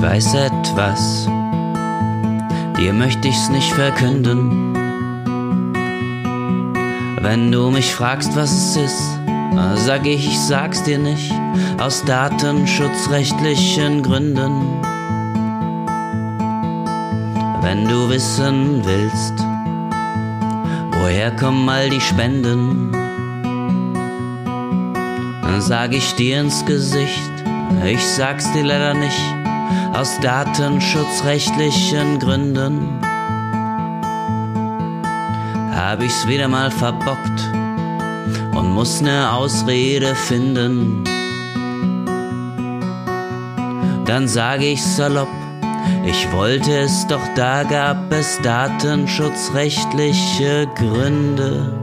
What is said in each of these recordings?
Ich weiß etwas, dir möchte ich's nicht verkünden. Wenn du mich fragst, was es ist, sag ich, ich sag's dir nicht, aus datenschutzrechtlichen Gründen. Wenn du wissen willst, woher kommen all die Spenden, dann sag ich dir ins Gesicht, ich sag's dir leider nicht, aus datenschutzrechtlichen Gründen. Hab ich's wieder mal verbockt und muss ne Ausrede finden. Dann sage ich salopp, ich wollte es, doch da gab es datenschutzrechtliche Gründe.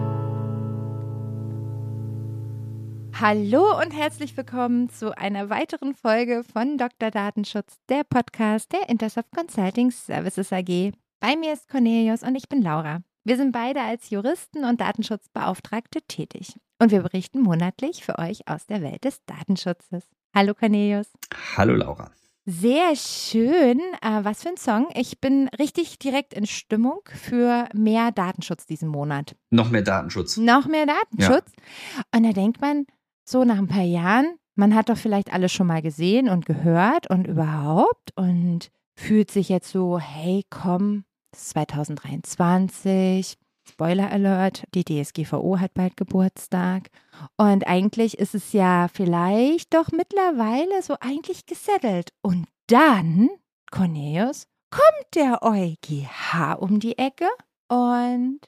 Hallo und herzlich willkommen zu einer weiteren Folge von Dr. Datenschutz, der Podcast der Intersoft Consulting Services AG. Bei mir ist Cornelius und ich bin Laura. Wir sind beide als Juristen und Datenschutzbeauftragte tätig und wir berichten monatlich für euch aus der Welt des Datenschutzes. Hallo Cornelius. Hallo Laura. Sehr schön. Äh, was für ein Song. Ich bin richtig direkt in Stimmung für mehr Datenschutz diesen Monat. Noch mehr Datenschutz. Noch mehr Datenschutz. Ja. Und da denkt man, so nach ein paar Jahren, man hat doch vielleicht alles schon mal gesehen und gehört und überhaupt und fühlt sich jetzt so, hey, komm, es ist 2023. Spoiler Alert, die DSGVO hat bald Geburtstag. Und eigentlich ist es ja vielleicht doch mittlerweile so eigentlich gesettelt. Und dann, Cornelius, kommt der EuGH um die Ecke und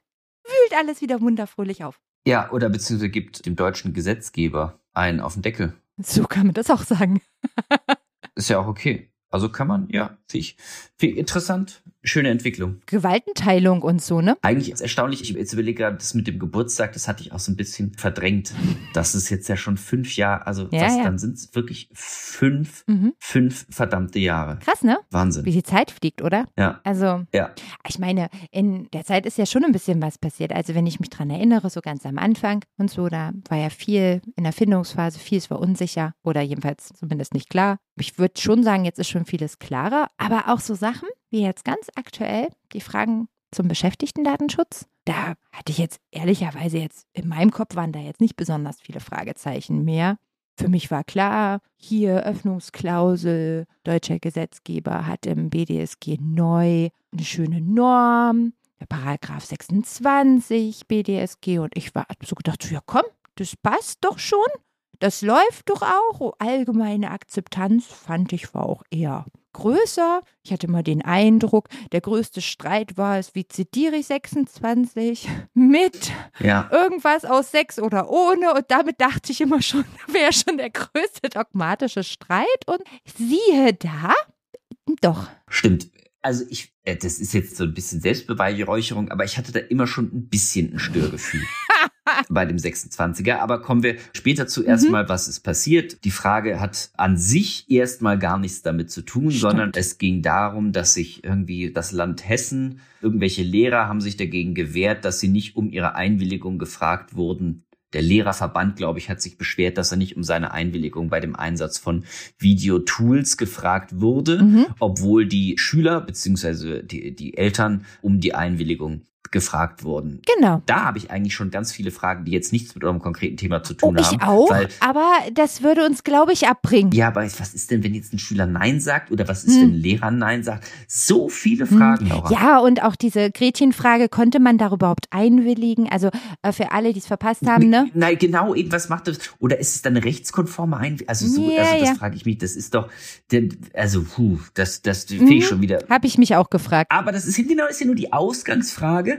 wühlt alles wieder wunderfröhlich auf. Ja, oder beziehungsweise gibt dem deutschen Gesetzgeber einen auf den Deckel. So kann man das auch sagen. ist ja auch okay. Also kann man, ja, finde ich, find interessant, schöne Entwicklung. Gewaltenteilung und so, ne? Eigentlich ist erstaunlich, ich jetzt überlege gerade, das mit dem Geburtstag, das hatte ich auch so ein bisschen verdrängt. Das ist jetzt ja schon fünf Jahre, also ja, was, ja. dann sind es wirklich fünf, mhm. fünf verdammte Jahre. Krass, ne? Wahnsinn. Wie die Zeit fliegt, oder? Ja. Also, ja. ich meine, in der Zeit ist ja schon ein bisschen was passiert. Also wenn ich mich dran erinnere, so ganz am Anfang und so, da war ja viel in der Findungsphase, vieles war unsicher oder jedenfalls zumindest nicht klar. Ich würde schon sagen, jetzt ist schon vieles klarer, aber auch so Sachen wie jetzt ganz aktuell die Fragen zum Beschäftigtendatenschutz. Da hatte ich jetzt ehrlicherweise jetzt in meinem Kopf waren da jetzt nicht besonders viele Fragezeichen mehr. Für mich war klar, hier Öffnungsklausel, deutscher Gesetzgeber hat im BDSG neu eine schöne Norm, der Paragraph 26 BDSG und ich war so gedacht, ja komm, das passt doch schon. Das läuft doch auch. Oh, allgemeine Akzeptanz fand ich war auch eher größer. Ich hatte mal den Eindruck, der größte Streit war es, wie zitiere ich 26 mit ja. irgendwas aus 6 oder ohne. Und damit dachte ich immer schon, wäre schon der größte dogmatische Streit. Und siehe da, doch. Stimmt. Also ich, äh, das ist jetzt so ein bisschen Selbstbeweihräucherung, aber ich hatte da immer schon ein bisschen ein Störgefühl. bei dem 26er. Aber kommen wir später zuerst mhm. mal, was ist passiert. Die Frage hat an sich erstmal gar nichts damit zu tun, Stimmt. sondern es ging darum, dass sich irgendwie das Land Hessen, irgendwelche Lehrer haben sich dagegen gewehrt, dass sie nicht um ihre Einwilligung gefragt wurden, der Lehrerverband, glaube ich, hat sich beschwert, dass er nicht um seine Einwilligung bei dem Einsatz von Videotools gefragt wurde, mhm. obwohl die Schüler beziehungsweise die, die Eltern um die Einwilligung gefragt wurden. Genau. Da habe ich eigentlich schon ganz viele Fragen, die jetzt nichts mit eurem konkreten Thema zu tun oh, haben. Ich auch, aber das würde uns, glaube ich, abbringen. Ja, aber was ist denn, wenn jetzt ein Schüler Nein sagt oder was ist, hm. wenn ein Lehrer Nein sagt? So viele. Fragen, hm. Laura. Ja, und auch diese Gretchenfrage, konnte man darüber überhaupt einwilligen? Also äh, für alle, die es verpasst haben, ne? Nein, genau, was macht das? Oder ist es dann rechtskonforme Einwilligung? Also so, ja, also das ja. frage ich mich, das ist doch, also, puh, das, das mhm. finde ich schon wieder. Habe ich mich auch gefragt. Aber das ist genau, ist ja nur die Ausgangsfrage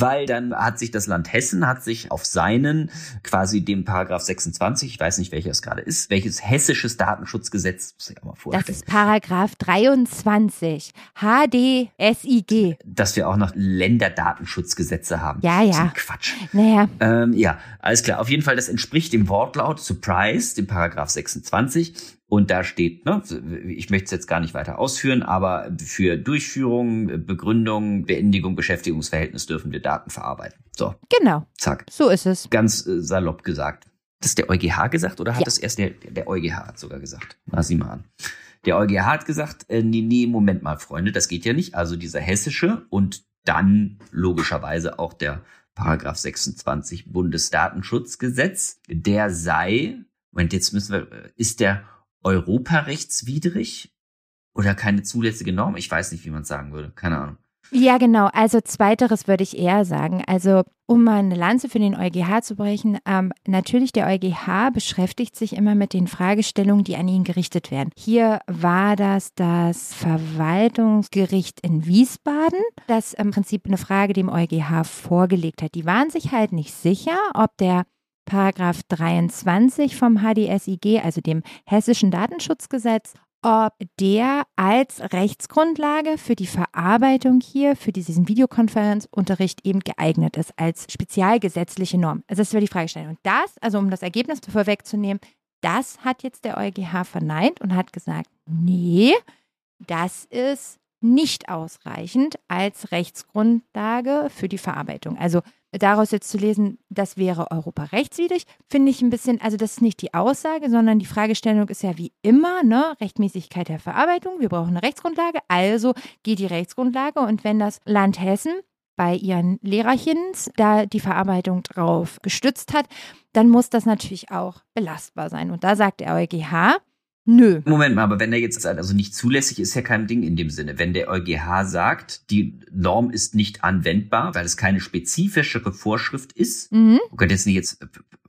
weil dann hat sich das Land Hessen hat sich auf seinen quasi dem Paragraph 26, ich weiß nicht welcher es gerade ist, welches hessisches Datenschutzgesetz, muss ich auch mal vorstellen. Das ist Paragraph 23 HDSIG. Dass wir auch noch Länderdatenschutzgesetze haben. Ja, ja. Quatsch. Naja. Ähm, ja, alles klar. Auf jeden Fall, das entspricht dem Wortlaut Surprise, dem Paragraph 26. Und da steht, ne, ich möchte es jetzt gar nicht weiter ausführen, aber für Durchführung, Begründung, Beendigung, Beschäftigungsverhältnis dürfen wir Daten verarbeiten. So. Genau. Zack. So ist es. Ganz äh, salopp gesagt. Das ist der EuGH gesagt oder hat ja. das erst der, der EuGH hat sogar gesagt? Na, sieh mal an. Der EuGH hat gesagt, äh, nee, nee, Moment mal, Freunde, das geht ja nicht. Also dieser hessische und dann logischerweise auch der Paragraph 26 Bundesdatenschutzgesetz, der sei, Moment, jetzt müssen wir, ist der europarechtswidrig oder keine zulässige Norm? Ich weiß nicht, wie man es sagen würde. Keine Ahnung. Ja, genau. Also zweiteres würde ich eher sagen. Also um mal eine Lanze für den EuGH zu brechen, ähm, natürlich der EuGH beschäftigt sich immer mit den Fragestellungen, die an ihn gerichtet werden. Hier war das das Verwaltungsgericht in Wiesbaden, das im Prinzip eine Frage dem EuGH vorgelegt hat. Die waren sich halt nicht sicher, ob der Paragraph 23 vom HDSIG, also dem Hessischen Datenschutzgesetz, ob der als Rechtsgrundlage für die Verarbeitung hier, für diesen Videokonferenzunterricht eben geeignet ist, als spezialgesetzliche Norm. Also das wäre die Fragestellung. Und das, also um das Ergebnis vorwegzunehmen, das hat jetzt der EuGH verneint und hat gesagt, nee, das ist nicht ausreichend als Rechtsgrundlage für die Verarbeitung. Also daraus jetzt zu lesen, das wäre europarechtswidrig, finde ich ein bisschen, also das ist nicht die Aussage, sondern die Fragestellung ist ja wie immer, ne, Rechtmäßigkeit der Verarbeitung. Wir brauchen eine Rechtsgrundlage, also geht die Rechtsgrundlage und wenn das Land Hessen bei ihren Lehrerchens da die Verarbeitung drauf gestützt hat, dann muss das natürlich auch belastbar sein. Und da sagt der EuGH, Nö. Moment mal, aber wenn der jetzt also nicht zulässig ist, ja kein Ding in dem Sinne. Wenn der EuGH sagt, die Norm ist nicht anwendbar, weil es keine spezifischere Vorschrift ist, mhm. könnte jetzt nicht jetzt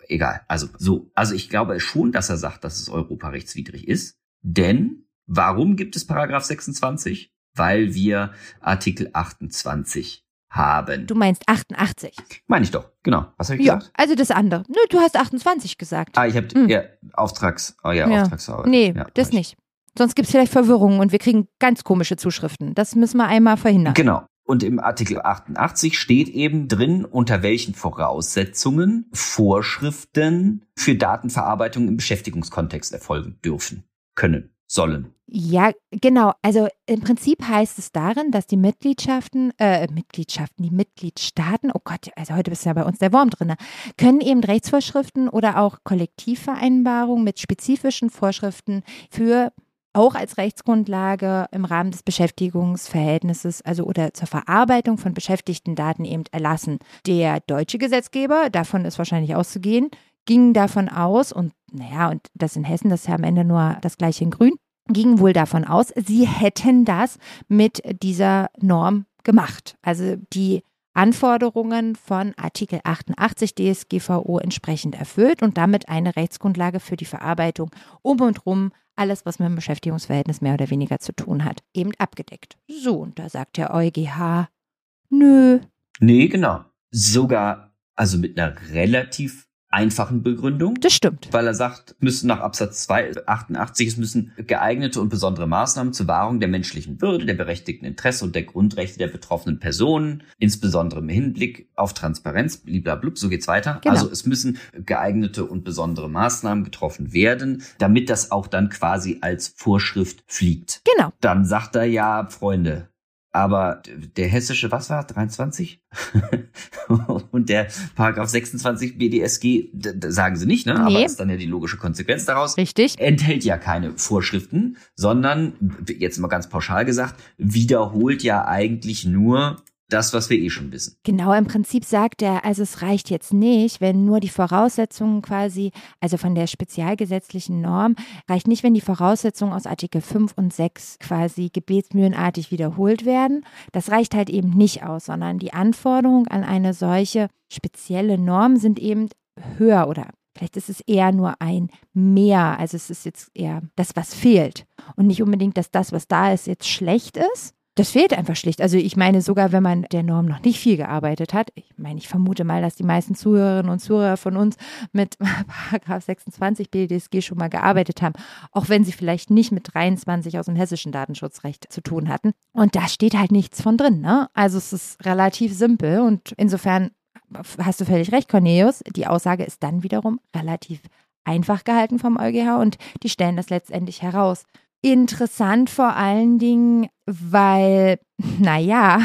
egal. Also so, also ich glaube schon, dass er sagt, dass es europarechtswidrig ist, denn warum gibt es Paragraph 26? Weil wir Artikel 28 haben. Du meinst 88. Meine ich doch, genau. Was habe ich ja, gesagt? Also das andere. Nö, du hast 28 gesagt. Ah, ich habe hm. ja Auftrags, oh ja, ja. Auftragsarbeit. Nee, ja, das nicht. Sonst gibt es vielleicht Verwirrungen und wir kriegen ganz komische Zuschriften. Das müssen wir einmal verhindern. Genau. Und im Artikel 88 steht eben drin, unter welchen Voraussetzungen Vorschriften für Datenverarbeitung im Beschäftigungskontext erfolgen dürfen, können, sollen. Ja, genau. Also im Prinzip heißt es darin, dass die Mitgliedschaften, äh, Mitgliedschaften, die Mitgliedstaaten, oh Gott, also heute bist ja bei uns der Wurm drin, können eben Rechtsvorschriften oder auch Kollektivvereinbarungen mit spezifischen Vorschriften für auch als Rechtsgrundlage im Rahmen des Beschäftigungsverhältnisses, also oder zur Verarbeitung von beschäftigten Daten eben erlassen. Der deutsche Gesetzgeber, davon ist wahrscheinlich auszugehen, ging davon aus, und naja, und das in Hessen, das ist ja am Ende nur das gleiche in Grün, ging wohl davon aus, sie hätten das mit dieser Norm gemacht. Also die Anforderungen von Artikel 88 DSGVO entsprechend erfüllt und damit eine Rechtsgrundlage für die Verarbeitung um und rum alles, was mit dem Beschäftigungsverhältnis mehr oder weniger zu tun hat, eben abgedeckt. So, und da sagt der EuGH, nö. Nee, genau. Sogar, also mit einer relativ einfachen Begründung. Das stimmt. Weil er sagt, müssen nach Absatz 2, 88, es müssen geeignete und besondere Maßnahmen zur Wahrung der menschlichen Würde, der berechtigten Interesse und der Grundrechte der betroffenen Personen, insbesondere im Hinblick auf Transparenz, blub, so geht's weiter. Genau. Also es müssen geeignete und besondere Maßnahmen getroffen werden, damit das auch dann quasi als Vorschrift fliegt. Genau. Dann sagt er ja, Freunde, aber der hessische, was war, 23? und der Paragraph 26 BDSG, sagen sie nicht, ne? Nee. Aber ist dann ja die logische Konsequenz daraus. Richtig. Enthält ja keine Vorschriften, sondern, jetzt mal ganz pauschal gesagt, wiederholt ja eigentlich nur das, was wir eh schon wissen. Genau, im Prinzip sagt er, also es reicht jetzt nicht, wenn nur die Voraussetzungen quasi, also von der spezialgesetzlichen Norm, reicht nicht, wenn die Voraussetzungen aus Artikel 5 und 6 quasi gebetsmühlenartig wiederholt werden. Das reicht halt eben nicht aus, sondern die Anforderungen an eine solche spezielle Norm sind eben höher oder Vielleicht ist es eher nur ein Mehr. Also es ist jetzt eher das, was fehlt. Und nicht unbedingt, dass das, was da ist, jetzt schlecht ist, das fehlt einfach schlicht. Also ich meine, sogar wenn man der Norm noch nicht viel gearbeitet hat, ich meine, ich vermute mal, dass die meisten Zuhörerinnen und Zuhörer von uns mit Paragraph 26 BDSG schon mal gearbeitet haben, auch wenn sie vielleicht nicht mit 23 aus dem hessischen Datenschutzrecht zu tun hatten. Und da steht halt nichts von drin. Ne? Also es ist relativ simpel und insofern hast du völlig recht, Cornelius. Die Aussage ist dann wiederum relativ einfach gehalten vom EuGH und die stellen das letztendlich heraus. Interessant vor allen Dingen, weil, naja,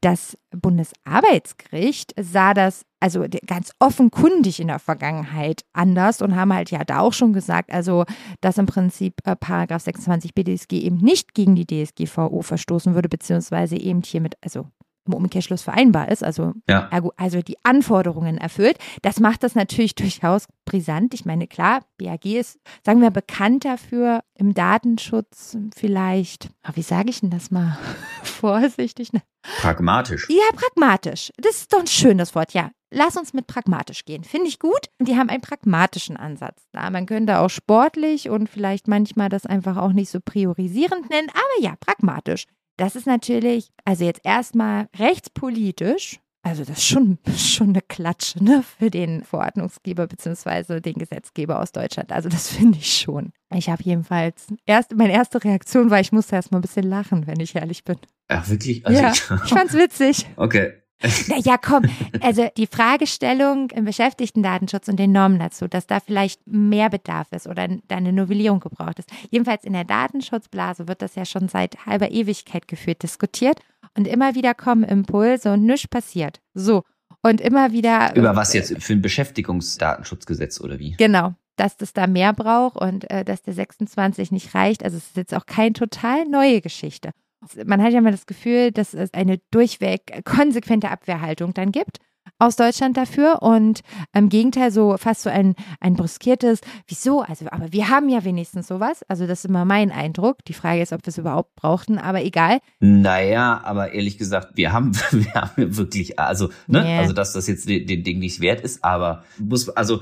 das Bundesarbeitsgericht sah das also ganz offenkundig in der Vergangenheit anders und haben halt ja da auch schon gesagt, also dass im Prinzip äh, Paragraph 26 BDSG eben nicht gegen die DSGVO verstoßen würde, beziehungsweise eben hiermit, also im Umkehrschluss vereinbar ist, also, Ja. also die Anforderungen erfüllt. Das macht das natürlich durchaus brisant. Ich meine, klar, BAG ist, sagen wir, bekannt dafür im Datenschutz vielleicht, ah, wie sage ich denn das mal vorsichtig? ne? Pragmatisch. Ja, pragmatisch. Das ist doch ein schönes Wort, ja. Lass uns mit pragmatisch gehen. Finde ich gut. Und die haben einen pragmatischen Ansatz da. Man könnte auch sportlich und vielleicht manchmal das einfach auch nicht so priorisierend nennen, aber ja, pragmatisch. Das ist natürlich, also jetzt erstmal rechtspolitisch, also das ist schon, schon eine Klatsche ne, für den Verordnungsgeber bzw. den Gesetzgeber aus Deutschland. Also das finde ich schon. Ich habe jedenfalls, erst, meine erste Reaktion war, ich musste erst mal ein bisschen lachen, wenn ich ehrlich bin. Ach, wirklich? Ja. ich, Ich fand's witzig. okay. Na ja, komm. Also die Fragestellung im Beschäftigtendatenschutz und den Normen dazu, dass da vielleicht mehr Bedarf ist oder da eine Novellierung gebraucht ist. Jedenfalls in der Datenschutzblase wird das ja schon seit halber Ewigkeit geführt, diskutiert und immer wieder kommen Impulse und nichts passiert. So. Und immer wieder. Über was jetzt? Für ein Beschäftigungsdatenschutzgesetz oder wie? Genau. Dass das da mehr braucht und äh, dass der 26 nicht reicht. Also es ist jetzt auch keine total neue Geschichte. Man hat ja mal das Gefühl, dass es eine durchweg konsequente Abwehrhaltung dann gibt aus Deutschland dafür und im Gegenteil so fast so ein, ein bruskiertes, wieso? Also, aber wir haben ja wenigstens sowas. Also, das ist immer mein Eindruck. Die Frage ist, ob wir es überhaupt brauchten, aber egal. Naja, aber ehrlich gesagt, wir haben, wir haben wirklich, also, ne, Nee. also dass das jetzt den, den Ding nicht wert ist, aber muss, also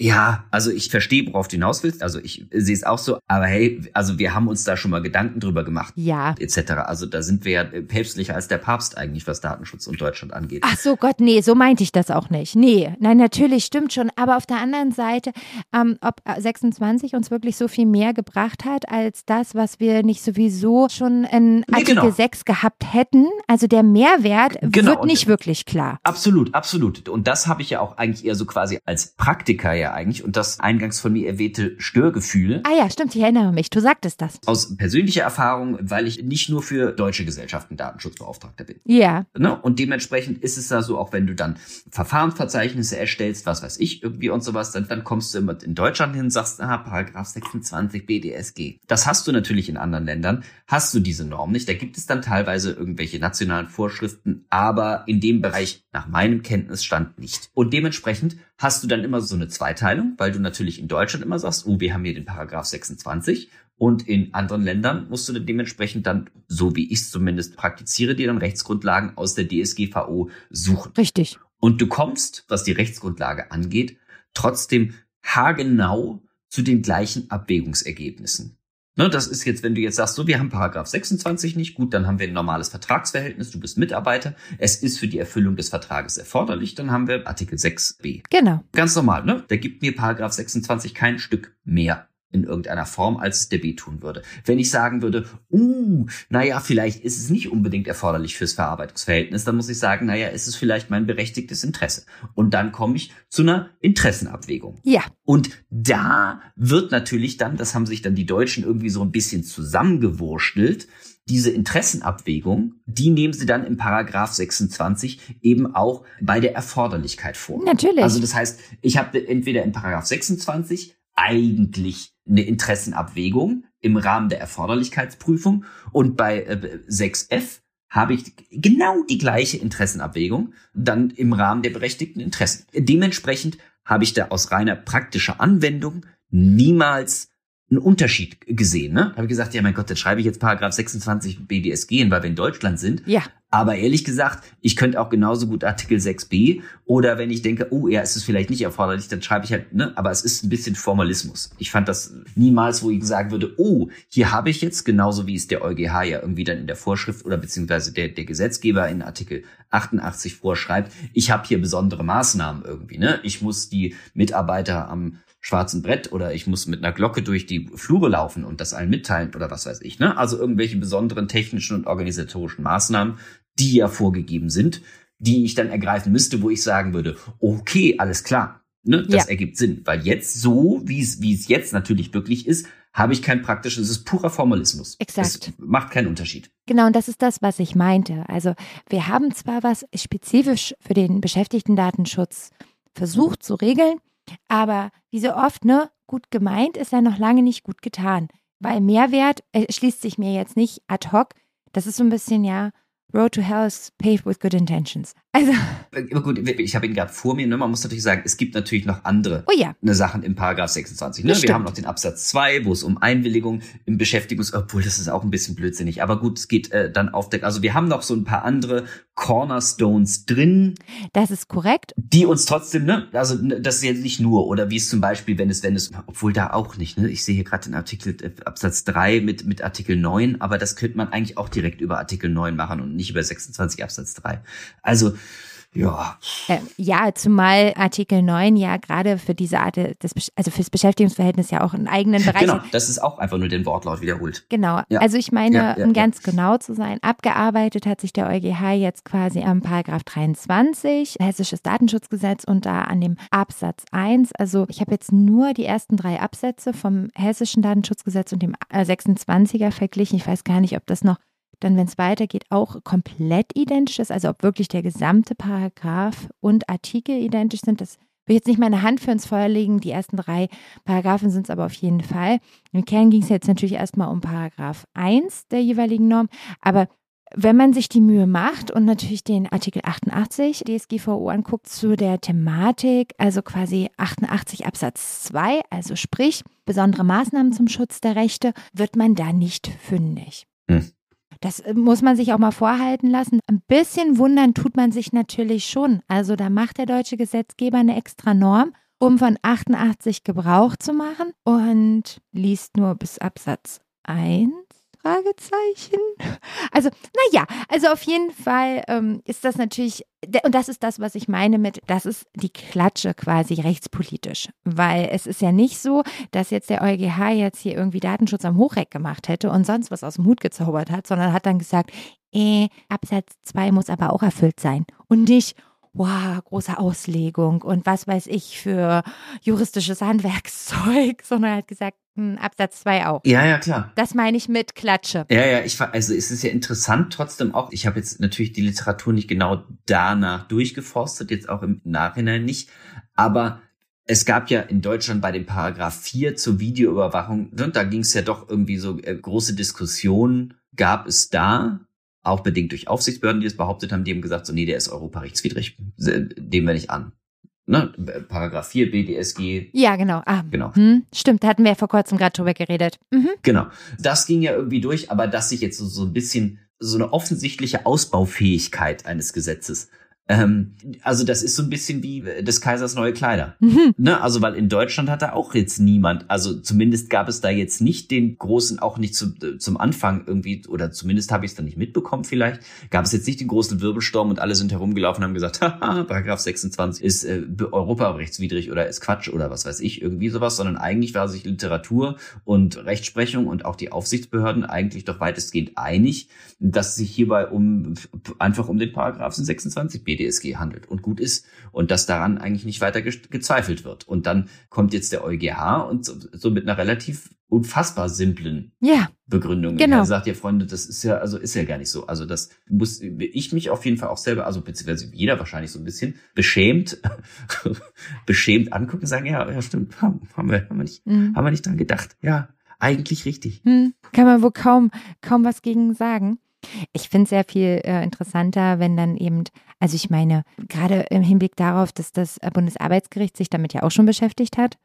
ja, also ich verstehe, worauf du hinaus willst. Also ich sehe es auch so, aber hey, also wir haben uns da schon mal Gedanken drüber gemacht, Ja. etc. Also da sind wir ja päpstlicher als der Papst eigentlich, was Datenschutz und Deutschland angeht. Ach so, Gott, nee, so meinte ich das auch nicht. Nee, nein, natürlich stimmt schon. Aber auf der anderen Seite, ähm, ob äh, 26 uns wirklich so viel mehr gebracht hat, als das, was wir nicht sowieso schon in Nee, Artikel genau. 6 gehabt hätten. Also der Mehrwert Genau, wird und- nicht wirklich klar. Absolut, absolut. Und das habe ich ja auch eigentlich eher so quasi als Praktiker ja eigentlich und das eingangs von mir erwähnte Störgefühl Ah ja, stimmt, ich erinnere mich. Du sagtest das. aus persönlicher Erfahrung, weil ich nicht nur für deutsche Gesellschaften Datenschutzbeauftragter bin. Ja, Ne? Und dementsprechend ist es da so, auch wenn du dann Verfahrensverzeichnisse erstellst, was weiß ich, irgendwie und sowas, dann, dann kommst du immer in Deutschland hin und sagst, ah, Paragraph 26 BDSG. Das hast du natürlich in anderen Ländern, hast du diese Norm nicht. Da gibt es dann teilweise irgendwelche nationalen Vorschriften, aber in dem Bereich nach meinem Kenntnisstand nicht. Und dementsprechend hast du dann immer so eine Zweiteilung, weil du natürlich in Deutschland immer sagst, oh, wir haben hier den Paragraph 26 und in anderen Ländern musst du dann dementsprechend dann, so wie ich es zumindest praktiziere, dir dann Rechtsgrundlagen aus der DSGVO suchen. richtig. Und du kommst, was die Rechtsgrundlage angeht, trotzdem haargenau zu den gleichen Abwägungsergebnissen. Ne, das ist jetzt, wenn du jetzt sagst, so, wir haben Paragraph 26 nicht, gut, dann haben wir ein normales Vertragsverhältnis, du bist Mitarbeiter, es ist für die Erfüllung des Vertrages erforderlich, dann haben wir Artikel 6b. Genau. Ganz normal, ne? Da gibt mir Paragraph 26 kein Stück mehr in irgendeiner Form, als es der B tun würde. Wenn ich sagen würde, uh, naja, vielleicht ist es nicht unbedingt erforderlich fürs Verarbeitungsverhältnis, dann muss ich sagen, naja, ist es vielleicht mein berechtigtes Interesse. Und dann komme ich zu einer Interessenabwägung. Ja, Und da wird natürlich dann, das haben sich dann die Deutschen irgendwie so ein bisschen zusammengewurstelt, diese Interessenabwägung, die nehmen sie dann im Paragraph 26 eben auch bei der Erforderlichkeit vor. Natürlich. Also das heißt, ich habe entweder in Paragraph 26 eigentlich eine Interessenabwägung im Rahmen der Erforderlichkeitsprüfung und bei äh, 6f habe ich genau die gleiche Interessenabwägung dann im Rahmen der berechtigten Interessen. Dementsprechend habe ich da aus reiner praktischer Anwendung niemals einen Unterschied gesehen. Ne? Habe ich gesagt, ja mein Gott, dann schreibe ich jetzt Paragraph 26 BDSG weil wir in Deutschland sind. ja. Aber ehrlich gesagt, ich könnte auch genauso gut Artikel 6b oder wenn ich denke, oh ja, ist es vielleicht nicht erforderlich, dann schreibe ich halt, ne, aber es ist ein bisschen Formalismus. Ich fand das niemals, wo ich sagen würde, oh, hier habe ich jetzt, genauso wie es der EuGH ja irgendwie dann in der Vorschrift oder beziehungsweise der, der Gesetzgeber in Artikel 88 vorschreibt, ich habe hier besondere Maßnahmen irgendwie, ne? Ich muss die Mitarbeiter am schwarzen Brett oder ich muss mit einer Glocke durch die Flure laufen und das allen mitteilen oder was weiß ich, ne? Also irgendwelche besonderen technischen und organisatorischen Maßnahmen, die ja vorgegeben sind, die ich dann ergreifen müsste, wo ich sagen würde, okay, alles klar, ne, das Ja. ergibt Sinn, weil jetzt so, wie es wie es jetzt natürlich wirklich ist, habe ich kein praktisches, es ist purer Formalismus. Exakt. Es macht keinen Unterschied. Genau, und das ist das, was ich meinte. Also wir haben zwar was spezifisch für den Beschäftigtendatenschutz versucht zu regeln, aber wie so oft, ne, gut gemeint ist ja noch lange nicht gut getan. Weil Mehrwert schließt sich mir jetzt nicht ad hoc. Das ist so ein bisschen, ja, Road to Hell is paved with good intentions. Also. Äh, gut, ich habe ihn gerade vor mir, ne? Man muss natürlich sagen, es gibt natürlich noch andere oh ja. ne, Sachen im Paragraph 26. Ne? Wir haben noch den Absatz 2, wo es um Einwilligung im Beschäftigungs, obwohl das ist auch ein bisschen blödsinnig, aber gut, es geht äh, dann auf der, also wir haben noch so ein paar andere Cornerstones drin. Das ist korrekt. Die uns trotzdem, ne, also ne, das ist jetzt nicht nur, oder wie es zum Beispiel, wenn es, wenn es, obwohl da auch nicht, ne, ich sehe hier gerade den Artikel äh, Absatz 3 mit, mit Artikel 9, aber das könnte man eigentlich auch direkt über Artikel 9 machen und nicht über 26 Absatz 3. Also ja. Äh, ja, zumal Artikel 9 ja gerade für diese Art des, also fürs Beschäftigungsverhältnis ja auch einen eigenen Bereich. Genau, das ist auch einfach nur den Wortlaut wiederholt. Genau. Ja. Also ich meine, ja, ja, um ganz genau zu sein, abgearbeitet hat sich der EuGH jetzt quasi am Paragraph 23, Hessisches Datenschutzgesetz und da an dem Absatz 1. Also ich habe jetzt nur die ersten drei Absätze vom Hessischen Datenschutzgesetz und dem 26er äh, verglichen. Ich weiß gar nicht, ob das noch dann, wenn es weitergeht, auch komplett identisch ist, also ob wirklich der gesamte Paragraph und Artikel identisch sind, das will ich jetzt nicht meine Hand für ins Feuer legen. Die ersten drei Paragraphen sind es aber auf jeden Fall. Im Kern ging es jetzt natürlich erstmal um Paragraph 1 der jeweiligen Norm, aber wenn man sich die Mühe macht und natürlich den Artikel 88 DSGVO anguckt zu der Thematik, also quasi 88 Absatz 2, also sprich besondere Maßnahmen zum Schutz der Rechte, wird man da nicht fündig. Hm. Das äh, muss man sich auch mal vorhalten lassen. Ein bisschen wundern tut man sich natürlich schon. Also da macht der deutsche Gesetzgeber eine extra Norm, um von 88 Gebrauch zu machen und liest nur bis Absatz 1. Fragezeichen. Also, naja, also auf jeden Fall ähm, ist das natürlich, und das ist das, was ich meine mit, das ist die Klatsche quasi rechtspolitisch. Weil es ist ja nicht so, dass jetzt der EuGH jetzt hier irgendwie Datenschutz am Hochreck gemacht hätte und sonst was aus dem Hut gezaubert hat, sondern hat dann gesagt, eh, Absatz 2 muss aber auch erfüllt sein. Und nicht, wow, große Auslegung und was weiß ich für juristisches Handwerkszeug, sondern hat gesagt, hm, Absatz 2 auch. Ja, ja, klar. Das meine ich mit Klatsche. Ja, ja, ich also es ist ja interessant trotzdem auch, ich habe jetzt natürlich die Literatur nicht genau danach durchgeforstet, jetzt auch im Nachhinein nicht, aber es gab ja in Deutschland bei dem Paragraph 4 zur Videoüberwachung, ne, da ging es ja doch irgendwie so äh, große Diskussionen gab es da auch bedingt durch Aufsichtsbehörden, die es behauptet haben, die haben gesagt, so nee, der ist europarechtswidrig, dem wir nicht an. Ne? Paragraph 4 BDSG. Ja, genau. Ah, genau. Hm, stimmt, da hatten wir ja vor kurzem gerade drüber geredet. Mhm. Genau. Das ging ja irgendwie durch, aber dass sich jetzt so, so ein bisschen so eine offensichtliche Ausbaufähigkeit eines Gesetzes ähm, also das ist so ein bisschen wie äh, des Kaisers neue Kleider. Mhm. Ne? Also weil in Deutschland hat da auch jetzt niemand, also zumindest gab es da jetzt nicht den großen, auch nicht zu, äh, zum Anfang irgendwie, oder zumindest habe ich es dann nicht mitbekommen vielleicht, gab es jetzt nicht den großen Wirbelsturm und alle sind herumgelaufen und haben gesagt, haha, Paragraph 26 ist äh, europarechtswidrig oder ist Quatsch oder was weiß ich, irgendwie sowas, sondern eigentlich war sich Literatur und Rechtsprechung und auch die Aufsichtsbehörden eigentlich doch weitestgehend einig, dass es sich hierbei um einfach um den Paragraphen 26 b DSG handelt und gut ist und dass daran eigentlich nicht weiter ge gezweifelt wird. Und dann kommt jetzt der EuGH und so, so mit einer relativ unfassbar simplen ja, Begründung. Genau. Er sagt ja, Freunde, das ist ja, also ist ja gar nicht so. Also das muss ich mich auf jeden Fall auch selber, also beziehungsweise jeder wahrscheinlich so ein bisschen beschämt, beschämt angucken und sagen, ja, ja, stimmt, haben, haben wir, haben wir nicht, mhm. haben wir nicht dran gedacht. Ja, eigentlich richtig. Hm, kann man wohl kaum, kaum was gegen sagen. Ich finde es sehr viel äh, interessanter, wenn dann eben, also ich meine, gerade im Hinblick darauf, dass das Bundesarbeitsgericht sich damit ja auch schon beschäftigt hat.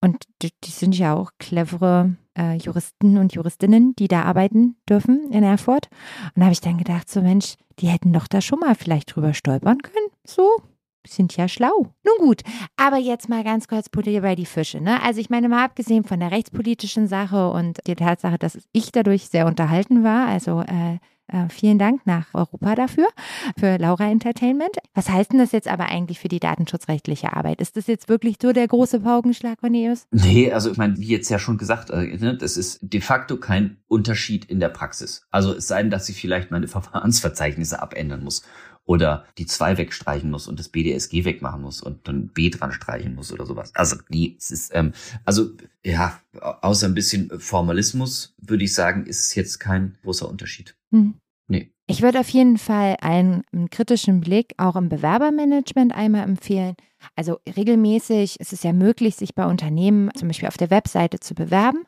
Und die, die sind ja auch clevere äh, Juristen und Juristinnen, die da arbeiten dürfen in Erfurt. Und da habe ich dann gedacht, so Mensch, die hätten doch da schon mal vielleicht drüber stolpern können. So, sind ja schlau. Nun gut, aber jetzt mal ganz kurz bei die Fische. Ne? Also ich meine mal abgesehen von der rechtspolitischen Sache und der Tatsache, dass ich dadurch sehr unterhalten war, also äh, äh, vielen Dank nach Europa dafür, für Laura Entertainment. Was heißt denn das jetzt aber eigentlich für die datenschutzrechtliche Arbeit? Ist das jetzt wirklich so der große Paukenschlag, Cornelius? Nee, also ich meine, wie jetzt ja schon gesagt, äh, ne, das ist de facto kein Unterschied in der Praxis. Also es sei denn, dass sie vielleicht meine Verfahrensverzeichnisse abändern muss oder die 2 wegstreichen muss und das BDSG wegmachen muss und dann B dran streichen muss oder sowas. Also nee, es ist, ähm, also ja, außer ein bisschen Formalismus würde ich sagen, ist es jetzt kein großer Unterschied. Hm. Nee. Ich würde auf jeden Fall einen, einen kritischen Blick auch im Bewerbermanagement einmal empfehlen. Also regelmäßig ist es ja möglich, sich bei Unternehmen zum Beispiel auf der Webseite zu bewerben.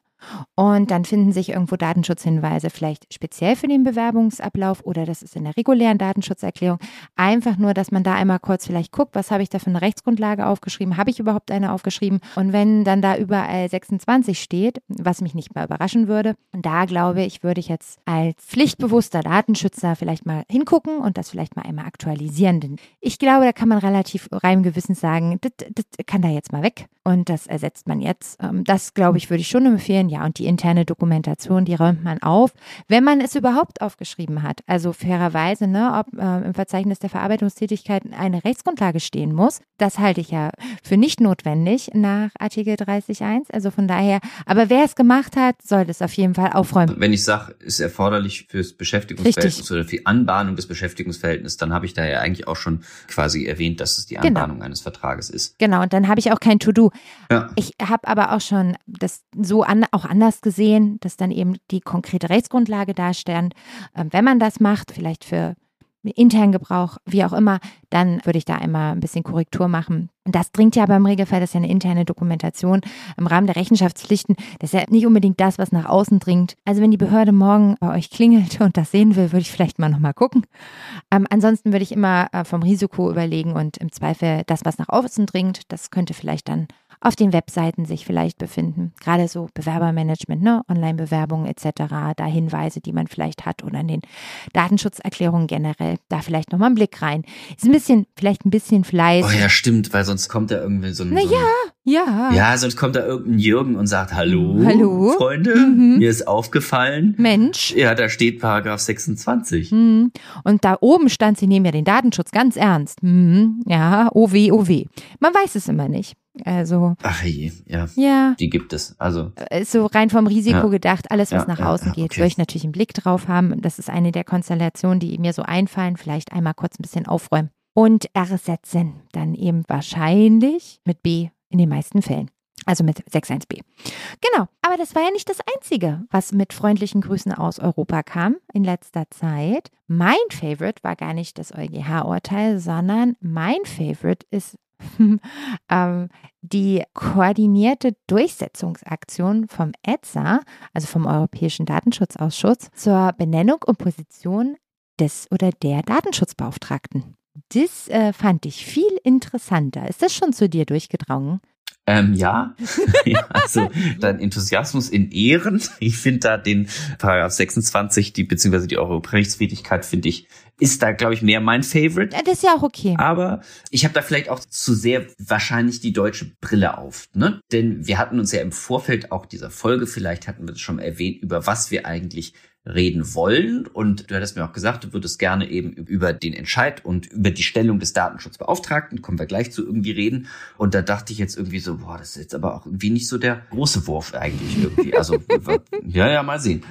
Und dann finden sich irgendwo Datenschutzhinweise, vielleicht speziell für den Bewerbungsablauf oder das ist in der regulären Datenschutzerklärung. Einfach nur, dass man da einmal kurz vielleicht guckt, was habe ich da für eine Rechtsgrundlage aufgeschrieben? Habe ich überhaupt eine aufgeschrieben? Und wenn dann da überall 26 steht, was mich nicht mal überraschen würde, da glaube ich, würde ich jetzt als pflichtbewusster Datenschützer vielleicht mal hingucken und das vielleicht mal einmal aktualisieren. Denn ich glaube, da kann man relativ rein gewissens sagen, das, das kann da jetzt mal weg und das ersetzt man jetzt. Ähm, das, glaube ich, würde ich schon empfehlen. Ja, und die interne Dokumentation, die räumt man auf, wenn man es überhaupt aufgeschrieben hat. Also fairerweise, ne, ob äh, im Verzeichnis der Verarbeitungstätigkeiten eine Rechtsgrundlage stehen muss, das halte ich ja für nicht notwendig nach Artikel 30.1. Also von daher, aber wer es gemacht hat, sollte es auf jeden Fall aufräumen. Wenn ich sage, ist erforderlich fürs Beschäftigungsverhältnis Richtig. oder für die Anbahnung des Beschäftigungsverhältnisses, dann habe ich da ja eigentlich auch schon quasi erwähnt, dass es die Genau. Anbahnung eines Vertrages ist. Genau, und dann habe ich auch kein To-Do. Ja. Ich habe aber auch schon das so an, auch anders gesehen, dass dann eben die konkrete Rechtsgrundlage darstellt. Ähm, wenn man das macht, vielleicht für internen Gebrauch, wie auch immer, dann würde ich da einmal ein bisschen Korrektur machen. Das dringt ja aber im Regelfall, das ist ja eine interne Dokumentation im Rahmen der Rechenschaftspflichten. Das ist ja nicht unbedingt das, was nach außen dringt. Also wenn die Behörde morgen bei euch klingelt und das sehen will, würde ich vielleicht mal nochmal gucken. Ähm, ansonsten würde ich immer äh, vom Risiko überlegen und im Zweifel das, was nach außen dringt, das könnte vielleicht dann auf den Webseiten sich vielleicht befinden. Gerade so Bewerbermanagement, ne? Online-Bewerbungen etc., da Hinweise, die man vielleicht hat oder in den Datenschutzerklärungen generell, da vielleicht nochmal einen Blick rein. Ist ein bisschen, vielleicht ein bisschen Fleiß. Oh ja, stimmt, weil sonst kommt da irgendwie so ein. Na so ein ja, ja. Sonst kommt da irgendein Jürgen und sagt, hallo, Hallo? Freunde, Mhm. mir ist aufgefallen. Mensch. Ja, da steht Paragraph 26. Hm. Und da oben stand, sie nehmen ja den Datenschutz ganz ernst. Hm. Ja, oh weh, oh weh. Man weiß es immer nicht. Also, Ach je, ja, ja, die gibt es. Also, ist so rein vom Risiko Ja. gedacht, alles, was Ja, nach ja, außen geht, okay. würde ich natürlich einen Blick drauf haben. Das ist eine der Konstellationen, die mir so einfallen. Vielleicht einmal kurz ein bisschen aufräumen. Und ersetzen dann eben wahrscheinlich mit B in den meisten Fällen. Also mit 61b. Genau. Aber das war ja nicht das Einzige, was mit freundlichen Grüßen aus Europa kam in letzter Zeit. Mein Favorite war gar nicht das EuGH-Urteil, sondern mein Favorite ist ähm, die koordinierte Durchsetzungsaktion vom ETSA, also vom Europäischen Datenschutzausschuss, zur Benennung und Position des oder der Datenschutzbeauftragten. Das äh, fand ich viel interessanter. Ist das schon zu dir durchgedrungen? ähm, ja. ja, also dein Enthusiasmus in Ehren. Ich finde da den Paragraph 26, die beziehungsweise die Europarechtswidrigkeit, finde ich, ist da, glaube ich, mehr mein Favorite. Das ist ja auch okay. Aber ich habe da vielleicht auch zu sehr wahrscheinlich die deutsche Brille auf. Ne? Denn wir hatten uns ja im Vorfeld auch dieser Folge, vielleicht hatten wir das schon mal erwähnt, über was wir eigentlich reden wollen. Und du hattest mir auch gesagt, du würdest gerne eben über den Entscheid und über die Stellung des Datenschutzbeauftragten, kommen wir gleich zu irgendwie reden. Und da dachte ich jetzt irgendwie so, boah, das ist jetzt aber auch irgendwie nicht so der große Wurf eigentlich irgendwie. Also, ja, ja, mal sehen.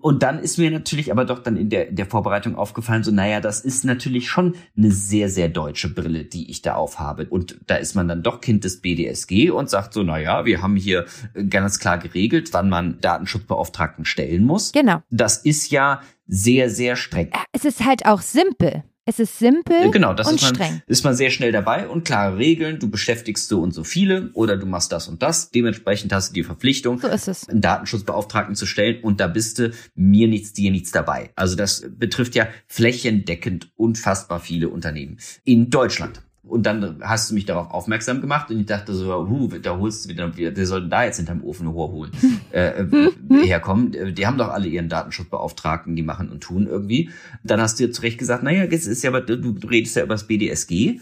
Und dann ist mir natürlich aber doch dann in der, in der Vorbereitung aufgefallen, so, naja, das ist natürlich schon eine sehr, sehr deutsche Brille, die ich da aufhabe. Und da ist man dann doch Kind des BDSG und sagt so, naja, wir haben hier ganz klar geregelt, wann man Datenschutzbeauftragten stellen muss. Genau. Das ist ja sehr, sehr streng. Ja, Es ist halt auch simpel. Es ist simpel Genau, das und ist man, streng. ist man sehr schnell dabei und klare Regeln. Du beschäftigst so und so viele oder du machst das und das. Dementsprechend hast du die Verpflichtung, So ist es. einen Datenschutzbeauftragten zu stellen und da bist du mir nichts, dir nichts dabei. Also das betrifft ja flächendeckend unfassbar viele Unternehmen in Deutschland. Und dann hast du mich darauf aufmerksam gemacht und ich dachte so, huh, da holst du wieder, wir sollten da jetzt hinterm Ofen Rohr holen, äh, äh, herkommen. Äh, Die haben doch alle ihren Datenschutzbeauftragten, die machen und tun irgendwie. Dann hast du ja zu Recht gesagt, naja, es ist ja, du redest ja über das BDSG.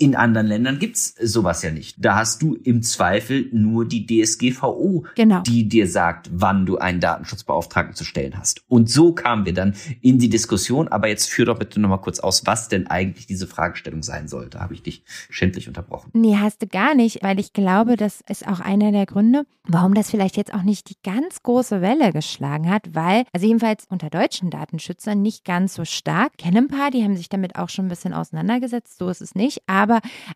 In anderen Ländern gibt's sowas ja nicht. Da hast du im Zweifel nur die DSGVO, Genau. die dir sagt, wann du einen Datenschutzbeauftragten zu stellen hast. Und so kamen wir dann in die Diskussion. Aber jetzt führ doch bitte nochmal kurz aus, was denn eigentlich diese Fragestellung sein sollte. Habe ich dich schändlich unterbrochen. Nee, hast du gar nicht, weil ich glaube, das ist auch einer der Gründe, warum das vielleicht jetzt auch nicht die ganz große Welle geschlagen hat, weil, also jedenfalls unter deutschen Datenschützern nicht ganz so stark. Ich kenne ein paar, die haben sich damit auch schon ein bisschen auseinandergesetzt, so ist es nicht. Aber,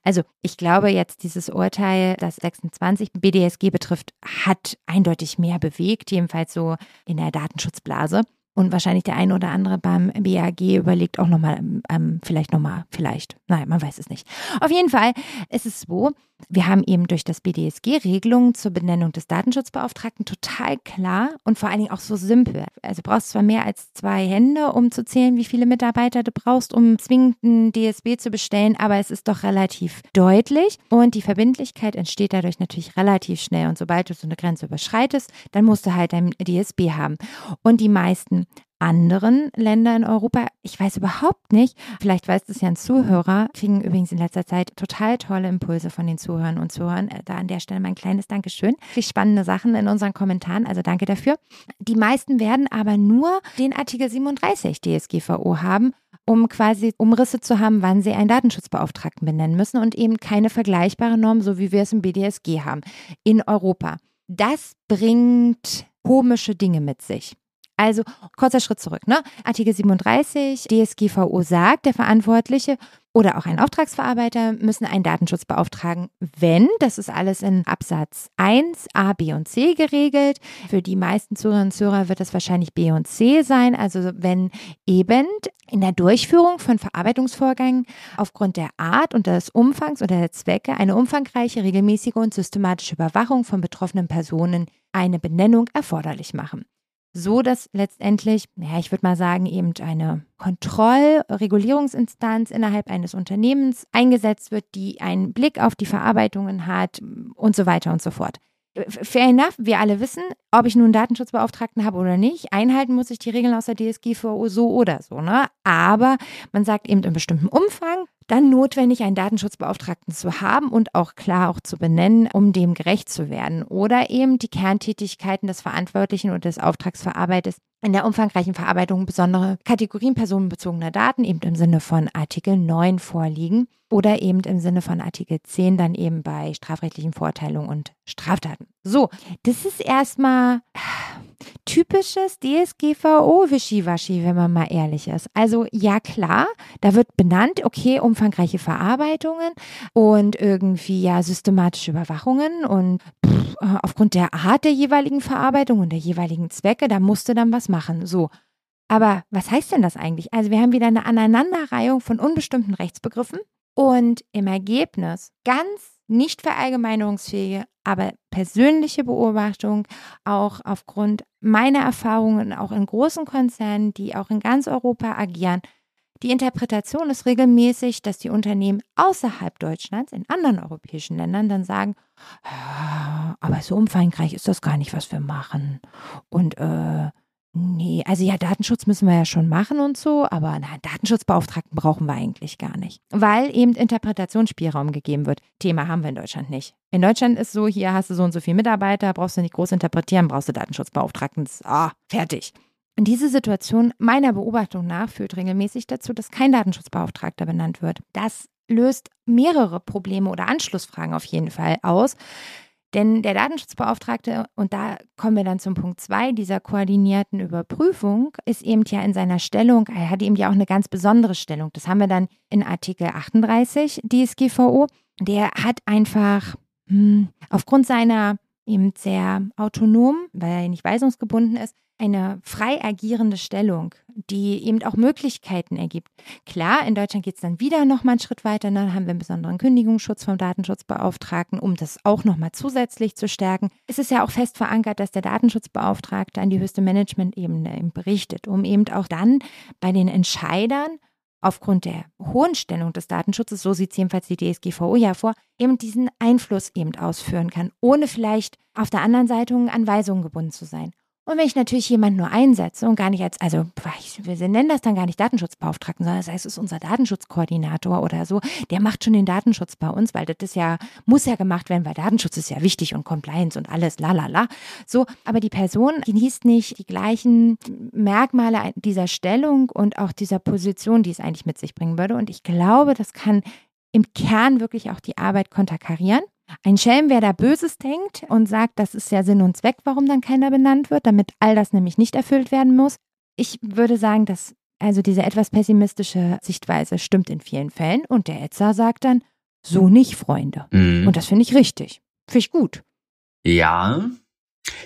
also ich glaube jetzt, dieses Urteil, das 26 BDSG betrifft, hat eindeutig mehr bewegt, jedenfalls so in der Datenschutzblase. Und wahrscheinlich der eine oder andere beim BAG überlegt auch nochmal, ähm, vielleicht nochmal, vielleicht. Nein, man weiß es nicht. Auf jeden Fall ist es so, wir haben eben durch das BDSG Regelungen zur Benennung des Datenschutzbeauftragten total klar und vor allen Dingen auch so simpel. Also du brauchst zwar mehr als zwei Hände, um zu zählen, wie viele Mitarbeiter du brauchst, um zwingend einen DSB zu bestellen, aber es ist doch relativ deutlich und die Verbindlichkeit entsteht dadurch natürlich relativ schnell. Und sobald du so eine Grenze überschreitest, dann musst du halt dein DSB haben. Und die meisten anderen Länder in Europa, ich weiß überhaupt nicht, vielleicht weiß es ja ein Zuhörer, kriegen übrigens in letzter Zeit total tolle Impulse von den Zuhörern und Zuhörern. Äh, Da an der Stelle mein kleines Dankeschön. Richtig spannende Sachen in unseren Kommentaren, also danke dafür. Die meisten werden aber nur den Artikel 37 DSGVO haben, um quasi Umrisse zu haben, wann sie einen Datenschutzbeauftragten benennen müssen und eben keine vergleichbare Norm, so wie wir es im BDSG haben, in Europa. Das bringt komische Dinge mit sich. Also kurzer Schritt zurück. Ne? Artikel 37 DSGVO sagt, der Verantwortliche oder auch ein Auftragsverarbeiter müssen einen Datenschutz beauftragen, wenn, das ist alles in Absatz 1, A, B und C geregelt. Für die meisten Zuhörerinnen und Zuhörer wird das wahrscheinlich B und C sein. Also wenn eben in der Durchführung von Verarbeitungsvorgängen aufgrund der Art und des Umfangs oder der Zwecke eine umfangreiche, regelmäßige und systematische Überwachung von betroffenen Personen eine Benennung erforderlich machen so dass letztendlich, ja, ich würde mal sagen, eben eine Kontrollregulierungsinstanz innerhalb eines Unternehmens eingesetzt wird, die einen Blick auf die Verarbeitungen hat und so weiter und so fort. Fair enough, wir alle wissen, ob ich nun einen Datenschutzbeauftragten habe oder nicht, einhalten muss ich die Regeln aus der DSGVO so oder so, ne? Aber man sagt eben in bestimmtem Umfang, dann notwendig, einen Datenschutzbeauftragten zu haben und auch klar auch zu benennen, um dem gerecht zu werden. Oder eben die Kerntätigkeiten des Verantwortlichen oder des Auftragsverarbeiters in der umfangreichen Verarbeitung besondere Kategorien personenbezogener Daten eben im Sinne von Artikel 9 vorliegen oder eben im Sinne von Artikel 10 dann eben bei strafrechtlichen Verurteilungen und Straftaten. So, das ist erstmal typisches DSGVO-Wischiwaschi, wenn man mal ehrlich ist. Also ja klar, da wird benannt, okay, umfangreiche Verarbeitungen und irgendwie ja systematische Überwachungen und pff, aufgrund der Art der jeweiligen Verarbeitung und der jeweiligen Zwecke, da musste dann was machen. So. Aber was heißt denn das eigentlich? Also wir haben wieder eine Aneinanderreihung von unbestimmten Rechtsbegriffen und im Ergebnis ganz nicht verallgemeinerungsfähige, aber persönliche Beobachtung, auch aufgrund meiner Erfahrungen, auch in großen Konzernen, die auch in ganz Europa agieren. Die Interpretation ist regelmäßig, dass die Unternehmen außerhalb Deutschlands, in anderen europäischen Ländern, dann sagen, "Ah, aber so umfangreich ist das gar nicht, was wir machen. Und äh, Nee, also ja, Datenschutz müssen wir ja schon machen und so, aber na, Datenschutzbeauftragten brauchen wir eigentlich gar nicht. Weil eben Interpretationsspielraum gegeben wird. Thema haben wir in Deutschland nicht. In Deutschland ist so, hier hast du so und so viele Mitarbeiter, brauchst du nicht groß interpretieren, brauchst du Datenschutzbeauftragten. Ah, fertig. Und diese Situation meiner Beobachtung nach führt regelmäßig dazu, dass kein Datenschutzbeauftragter benannt wird. Das löst mehrere Probleme oder Anschlussfragen auf jeden Fall aus. Denn der Datenschutzbeauftragte, und da kommen wir dann zum Punkt zwei dieser koordinierten Überprüfung, ist eben ja in seiner Stellung, er hat eben ja auch eine ganz besondere Stellung. Das haben wir dann in Artikel 38 DSGVO. Der hat einfach hm, aufgrund seiner eben sehr autonom, weil er nicht weisungsgebunden ist, eine frei agierende Stellung, die eben auch Möglichkeiten ergibt. Klar, in Deutschland geht es dann wieder noch mal einen Schritt weiter. Ne? Dann haben wir einen besonderen Kündigungsschutz vom Datenschutzbeauftragten, um das auch noch mal zusätzlich zu stärken. Es ist ja auch fest verankert, dass der Datenschutzbeauftragte an die höchste Management-Ebene eben berichtet, um eben auch dann bei den Entscheidern aufgrund der hohen Stellung des Datenschutzes, so sieht es jedenfalls die DSGVO ja vor, eben diesen Einfluss eben ausführen kann, ohne vielleicht auf der anderen Seite an Weisungen gebunden zu sein. Und wenn ich natürlich jemanden nur einsetze und gar nicht als, also wir nennen das dann gar nicht Datenschutzbeauftragten, sondern das es ist unser Datenschutzkoordinator oder so, der macht schon den Datenschutz bei uns, weil das ist ja, muss ja gemacht werden, weil Datenschutz ist ja wichtig und Compliance und alles, la la la. So, aber die Person genießt nicht die gleichen Merkmale dieser Stellung und auch dieser Position, die es eigentlich mit sich bringen würde. Und ich glaube, das kann im Kern wirklich auch die Arbeit konterkarieren. Ein Schelm, wer da Böses denkt und sagt, das ist ja Sinn und Zweck, warum dann keiner benannt wird, damit all das nämlich nicht erfüllt werden muss. Ich würde sagen, dass also diese etwas pessimistische Sichtweise stimmt in vielen Fällen und der Etzer sagt dann, so nicht, Freunde. Mhm. Und das finde ich richtig. Finde ich gut. Ja.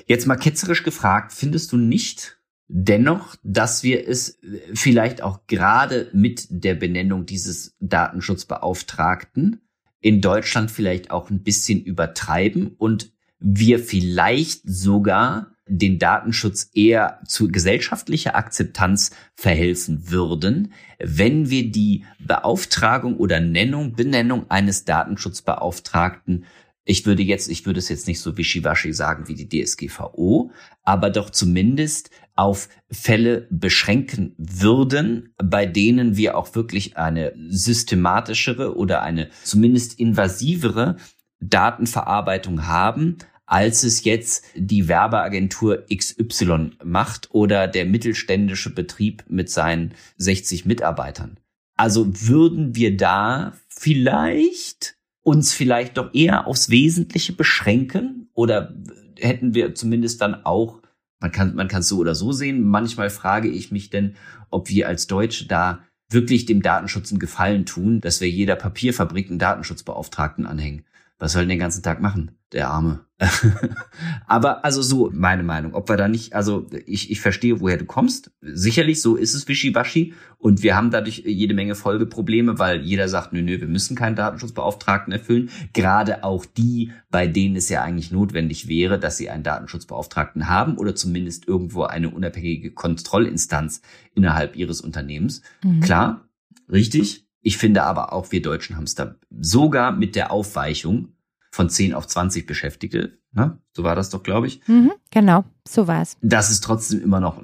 Jetzt mal ketzerisch gefragt, findest du nicht dennoch, dass wir es vielleicht auch gerade mit der Benennung dieses Datenschutzbeauftragten in Deutschland vielleicht auch ein bisschen übertreiben und wir vielleicht sogar den Datenschutz eher zu gesellschaftlicher Akzeptanz verhelfen würden, wenn wir die Beauftragung oder Nennung, Benennung eines Datenschutzbeauftragten ich würde jetzt, ich würde es jetzt nicht so wischiwaschi sagen wie die DSGVO, aber doch zumindest auf Fälle beschränken würden, bei denen wir auch wirklich eine systematischere oder eine zumindest invasivere Datenverarbeitung haben, als es jetzt die Werbeagentur XY macht oder der mittelständische Betrieb mit seinen 60 Mitarbeitern. Also würden wir da vielleicht uns vielleicht doch eher aufs Wesentliche beschränken oder hätten wir zumindest dann auch man kann, man kann es so oder so sehen. Manchmal frage ich mich denn, ob wir als Deutsche da wirklich dem Datenschutz einen Gefallen tun, dass wir jeder Papierfabrik einen Datenschutzbeauftragten anhängen. Was soll denn den ganzen Tag machen, der Arme? Aber also so meine Meinung. Ob wir da nicht, also ich, ich verstehe, woher du kommst. Sicherlich, so ist es wischiwaschi. Und wir haben dadurch jede Menge Folgeprobleme, weil jeder sagt, nö, nö, wir müssen keinen Datenschutzbeauftragten erfüllen. Gerade auch die, bei denen es ja eigentlich notwendig wäre, dass sie einen Datenschutzbeauftragten haben oder zumindest irgendwo eine unabhängige Kontrollinstanz innerhalb ihres Unternehmens. Mhm. Klar, richtig. Ich finde aber auch, wir Deutschen haben es da sogar mit der Aufweichung von 10 auf 20 Beschäftigte. Ne? So war das doch, glaube ich. Mhm, genau, so war es. Das ist trotzdem immer noch,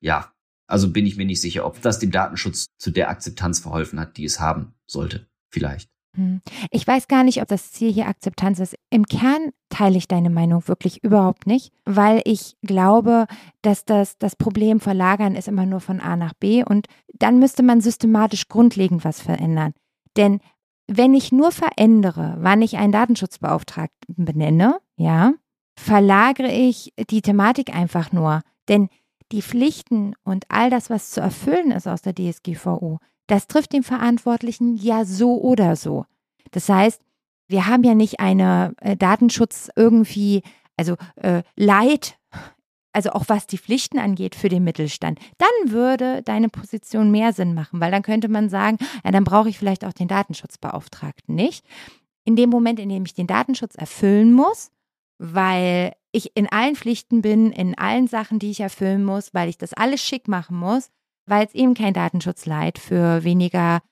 ja, also bin ich mir nicht sicher, ob das dem Datenschutz zu der Akzeptanz verholfen hat, die es haben sollte. Vielleicht. Hm. Ich weiß gar nicht, ob das Ziel hier Akzeptanz ist. Im Kern teile ich deine Meinung wirklich überhaupt nicht, weil ich glaube, dass das, das Problem verlagern ist immer nur von A nach B und dann müsste man systematisch grundlegend was verändern. Denn wenn ich nur verändere, wann ich einen Datenschutzbeauftragten benenne, ja, verlagere ich die Thematik einfach nur. Denn die Pflichten und all das, was zu erfüllen ist aus der DSGVO, das trifft den Verantwortlichen ja so oder so. Das heißt, wir haben ja nicht eine äh, Datenschutz irgendwie, also äh, Leid also auch was die Pflichten angeht für den Mittelstand, dann würde deine Position mehr Sinn machen, weil dann könnte man sagen, ja, dann brauche ich vielleicht auch den Datenschutzbeauftragten nicht. In dem Moment, in dem ich den Datenschutz erfüllen muss, weil ich in allen Pflichten bin, in allen Sachen, die ich erfüllen muss, weil ich das alles schick machen muss, weil es eben kein Datenschutzleid für weniger,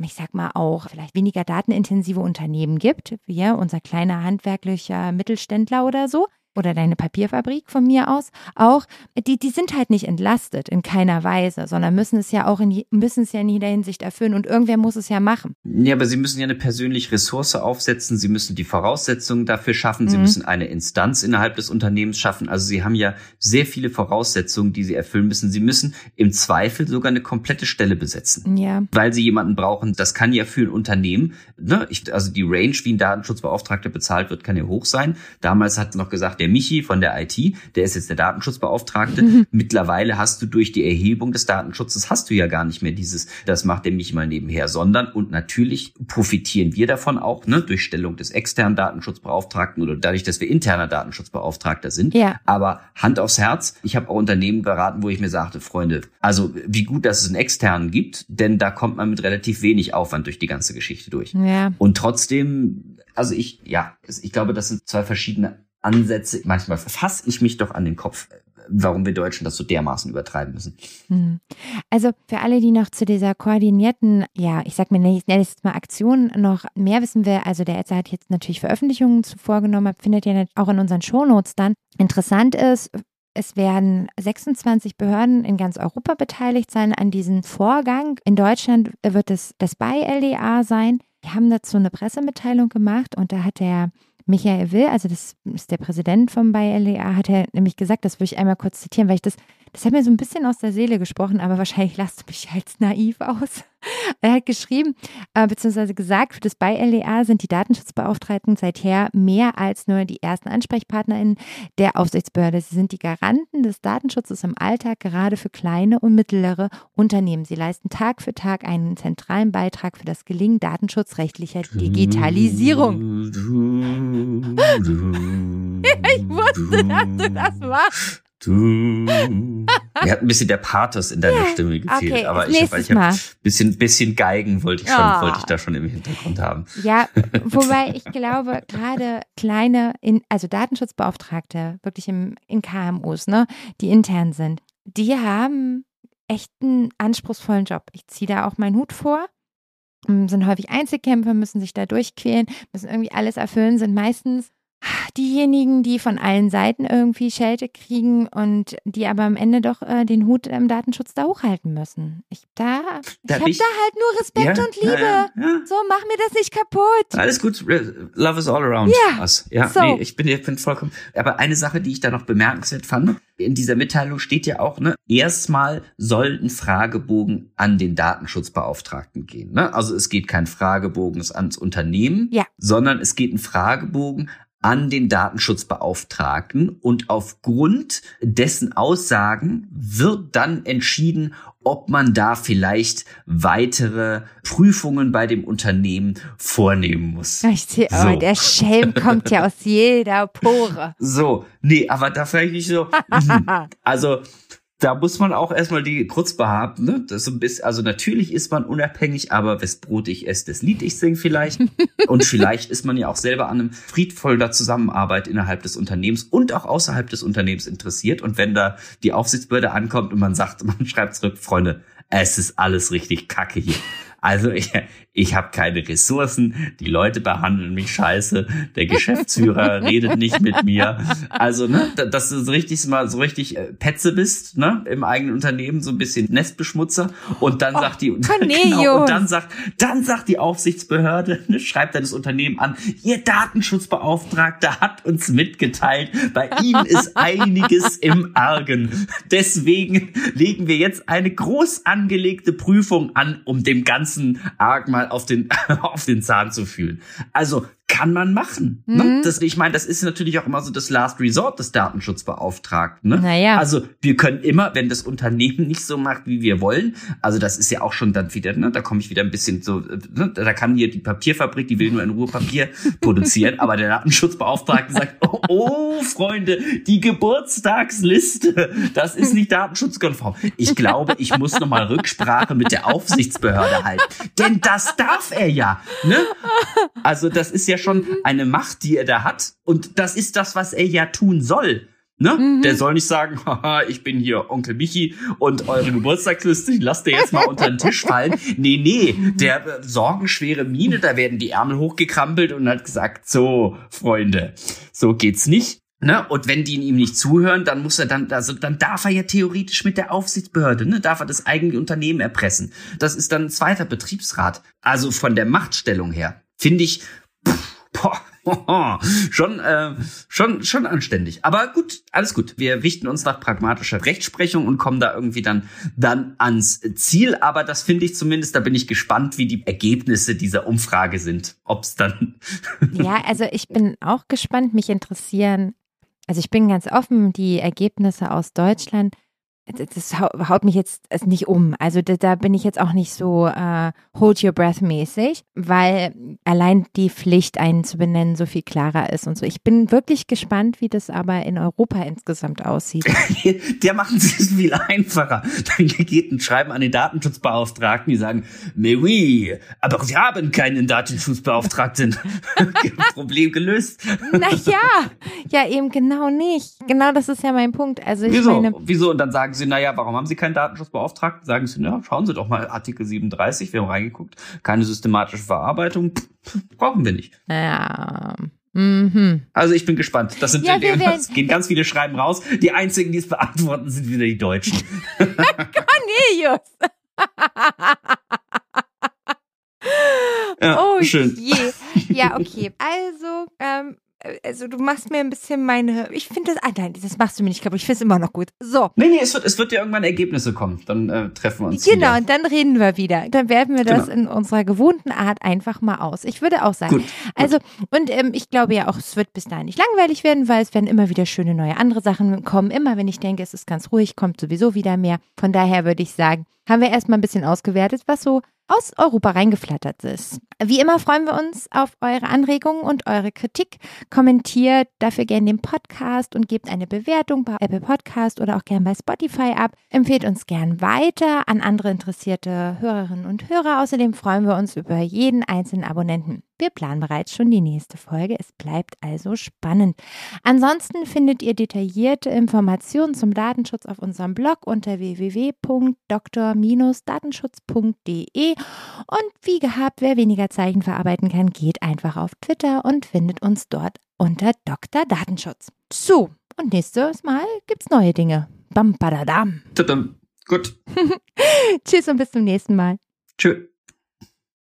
ich sag mal auch, vielleicht weniger datenintensive Unternehmen gibt, wie unser kleiner handwerklicher Mittelständler oder so, oder deine Papierfabrik von mir aus auch, die, die sind halt nicht entlastet in keiner Weise, sondern müssen es ja auch in, müssen es ja in jeder Hinsicht erfüllen und irgendwer muss es ja machen. Ja, aber sie müssen ja eine persönliche Ressource aufsetzen, sie müssen die Voraussetzungen dafür schaffen, mhm. sie müssen eine Instanz innerhalb des Unternehmens schaffen. Also sie haben ja sehr viele Voraussetzungen, die sie erfüllen müssen. Sie müssen im Zweifel sogar eine komplette Stelle besetzen. Ja. Weil sie jemanden brauchen, das kann ja für ein Unternehmen, ne, ich, also die Range, wie ein Datenschutzbeauftragter bezahlt wird, kann ja hoch sein. Damals hat noch gesagt, der Michi von der IT, der ist jetzt der Datenschutzbeauftragte. Mhm. Mittlerweile hast du durch die Erhebung des Datenschutzes hast du ja gar nicht mehr dieses, das macht der Michi mal nebenher, sondern und natürlich profitieren wir davon auch, ne, durch Stellung des externen Datenschutzbeauftragten oder dadurch, dass wir interner Datenschutzbeauftragter sind. Ja. Aber Hand aufs Herz, ich habe auch Unternehmen beraten, wo ich mir sagte, Freunde, also wie gut, dass es einen externen gibt, denn da kommt man mit relativ wenig Aufwand durch die ganze Geschichte durch. Ja. Und trotzdem, also ich, ja, ich glaube, das sind zwei verschiedene Ansätze. Manchmal fasse ich mich doch an den Kopf, warum wir Deutschen das so dermaßen übertreiben müssen. Hm. Also für alle, die noch zu dieser koordinierten, ja, ich sag mir, ich nenne es mal Aktion noch mehr wissen will, also der Ärzte hat jetzt natürlich Veröffentlichungen vorgenommen, findet ihr auch in unseren Shownotes dann. Interessant ist, es werden 26 Behörden in ganz Europa beteiligt sein an diesem Vorgang. In Deutschland wird es das BI-LEA sein. Wir haben dazu eine Pressemitteilung gemacht und da hat der Michael Will, also das ist der Präsident vom BI-LEA, hat er nämlich gesagt, das würde ich einmal kurz zitieren, weil ich das das hat mir so ein bisschen aus der Seele gesprochen, aber wahrscheinlich lasst du mich als naiv aus. Er hat geschrieben, äh, beziehungsweise gesagt, für das BeiLEA sind die Datenschutzbeauftragten seither mehr als nur die ersten AnsprechpartnerInnen der Aufsichtsbehörde. Sie sind die Garanten des Datenschutzes im Alltag, gerade für kleine und mittlere Unternehmen. Sie leisten Tag für Tag einen zentralen Beitrag für das Gelingen datenschutzrechtlicher Digitalisierung. ich wusste, dass du das machst. Mir hat ein bisschen der Pathos in deiner Stimme gefehlt, okay, aber ich habe hab ein bisschen, bisschen Geigen wollte ich schon, oh. wollte ich da schon im Hintergrund haben. Ja, wobei ich glaube, gerade kleine, in, also Datenschutzbeauftragte, wirklich im, in KMUs, ne, die intern sind, die haben echt einen anspruchsvollen Job. Ich ziehe da auch meinen Hut vor sind häufig Einzelkämpfer, müssen sich da durchquälen, müssen irgendwie alles erfüllen, sind meistens diejenigen, die von allen Seiten irgendwie Schelte kriegen und die aber am Ende doch äh, den Hut im Datenschutz da hochhalten müssen. Ich da, da ich habe da halt nur Respekt ja, und Liebe. Ja, ja. So, mach mir das nicht kaputt. Alles gut, love is all around ja, us. Ja, so. nee, ich bin, ich bin vollkommen. Aber eine Sache, die ich da noch bemerkenswert fand, in dieser Mitteilung steht ja auch, ne, erstmal soll ein Fragebogen an den Datenschutzbeauftragten gehen. Ne? Also es geht kein Fragebogen ans Unternehmen, ja. sondern es geht ein Fragebogen an den Datenschutzbeauftragten und aufgrund dessen Aussagen wird dann entschieden, ob man da vielleicht weitere Prüfungen bei dem Unternehmen vornehmen muss. Ich sehe, oh, so. der Schelm kommt ja aus jeder Pore. So, nee, aber da vielleicht nicht so. Mhm. also da muss man auch erstmal die Kurzbe haben, ne? Das ist ein bisschen, also natürlich ist man unabhängig, aber wes Brot ich esse, das Lied ich sing vielleicht. und vielleicht ist man ja auch selber an einem friedvoller Zusammenarbeit innerhalb des Unternehmens und auch außerhalb des Unternehmens interessiert. Und wenn da die Aufsichtsbehörde ankommt und man sagt, man schreibt zurück, Freunde, es ist alles richtig kacke hier. Also ich, ich habe keine Ressourcen, die Leute behandeln mich scheiße, der Geschäftsführer redet nicht mit mir. Also, ne, dass du so richtig mal so richtig äh, Petze bist, ne, im eigenen Unternehmen, so ein bisschen Nestbeschmutzer. Und dann oh, sagt die, genau, und dann sagt, dann sagt die Aufsichtsbehörde, ne, schreibt dann das Unternehmen an, ihr Datenschutzbeauftragter hat uns mitgeteilt, bei ihm ist einiges im Argen. Deswegen legen wir jetzt eine groß angelegte Prüfung an, um dem ganzen ganzen Arg mal auf den, auf den Zahn zu fühlen. Also kann man machen. Ne? Mhm. Ne? Das, ich meine, das ist natürlich auch immer so das Last Resort des Datenschutzbeauftragten. Ne? Naja. Also wir können immer, wenn das Unternehmen nicht so macht, wie wir wollen, also das ist ja auch schon dann wieder, ne, da komme ich wieder ein bisschen so, ne, da kann hier die Papierfabrik, die will nur in Ruhe Papier produzieren, aber der Datenschutzbeauftragte sagt, oh, oh, Freunde, die Geburtstagsliste, das ist nicht datenschutzkonform. Ich glaube, ich muss nochmal Rücksprache mit der Aufsichtsbehörde halten, denn das darf er ja. Ne? Also das ist ja ja schon mhm. eine Macht, die er da hat. Und das ist das, was er ja tun soll. Ne? Mhm. Der soll nicht sagen, haha, ich bin hier Onkel Michi und eure Geburtstagsliste, die lasst ihr jetzt mal unter den Tisch fallen. Nee, nee, der äh, sorgenschwere Miene, da werden die Ärmel hochgekrampelt und hat gesagt, so, Freunde, so geht's nicht. Ne? Und wenn die ihm nicht zuhören, dann muss er dann, also dann darf er ja theoretisch mit der Aufsichtsbehörde, ne, darf er das eigene Unternehmen erpressen. Das ist dann ein zweiter Betriebsrat. Also von der Machtstellung her finde ich, schon, äh, schon, schon anständig. Aber gut, alles gut. Wir richten uns nach pragmatischer Rechtsprechung und kommen da irgendwie dann, dann ans Ziel. Aber das finde ich zumindest, da bin ich gespannt, wie die Ergebnisse dieser Umfrage sind. Ob's dann. ja, also ich bin auch gespannt. Mich interessieren, also ich bin ganz offen, die Ergebnisse aus Deutschland das haut mich jetzt nicht um. Also da, da bin ich jetzt auch nicht so uh, hold your breath mäßig, weil allein die Pflicht, einen zu benennen, so viel klarer ist und so. Ich bin wirklich gespannt, wie das aber in Europa insgesamt aussieht. Der machen sie es viel einfacher. Dann geht ein Schreiben an den Datenschutzbeauftragten, die sagen, mais oui, aber wir haben keinen Datenschutzbeauftragten. Problem gelöst. Naja, ja eben genau nicht. Genau das ist ja mein Punkt. Also ich Wieso? meine, Wieso? Und dann sagen sagen sie, naja, warum haben Sie keinen Datenschutzbeauftragten? Sagen sie, na, schauen Sie doch mal Artikel 37, wir haben reingeguckt, keine systematische Verarbeitung, brauchen wir nicht. Ja, Mhm. Also ich bin gespannt. Das sind Ja, wir das gehen ganz viele Schreiben raus. Die einzigen, die es beantworten, sind wieder die Deutschen. Cornelius. Ja, oh schön. je. Ja, okay. Also, also du machst mir ein bisschen meine. Ich finde das. Ah nein, das machst du mir nicht kaputt. Ich finde es immer noch gut. So. Nee, nee, es wird, es wird ja irgendwann Ergebnisse kommen. Dann äh, treffen wir uns. Genau, wieder. und dann reden wir wieder. Dann werten wir das Genau. in unserer gewohnten Art einfach mal aus. Ich würde auch sagen. Gut, Also, und ähm, ich glaube ja auch, es wird bis dahin nicht langweilig werden, weil es werden immer wieder schöne neue andere Sachen kommen. Immer wenn ich denke, es ist ganz ruhig, kommt sowieso wieder mehr. Von daher würde ich sagen, haben wir erstmal ein bisschen ausgewertet, was so aus Europa reingeflattert ist. Wie immer freuen wir uns auf eure Anregungen und eure Kritik. Kommentiert dafür gerne den Podcast und gebt eine Bewertung bei Apple Podcast oder auch gerne bei Spotify ab. Empfehlt uns gern weiter an andere interessierte Hörerinnen und Hörer. Außerdem freuen wir uns über jeden einzelnen Abonnenten. Wir planen bereits schon die nächste Folge. Es bleibt also spannend. Ansonsten findet ihr detaillierte Informationen zum Datenschutz auf unserem Blog unter www.dr-datenschutz.de. Und wie gehabt, wer weniger Zeichen verarbeiten kann, geht einfach auf Twitter und findet uns dort unter Dr. Datenschutz. So, und nächstes Mal gibt's neue Dinge. Bam, badadam. Tadam. Gut. Tschüss und bis zum nächsten Mal. Tschö.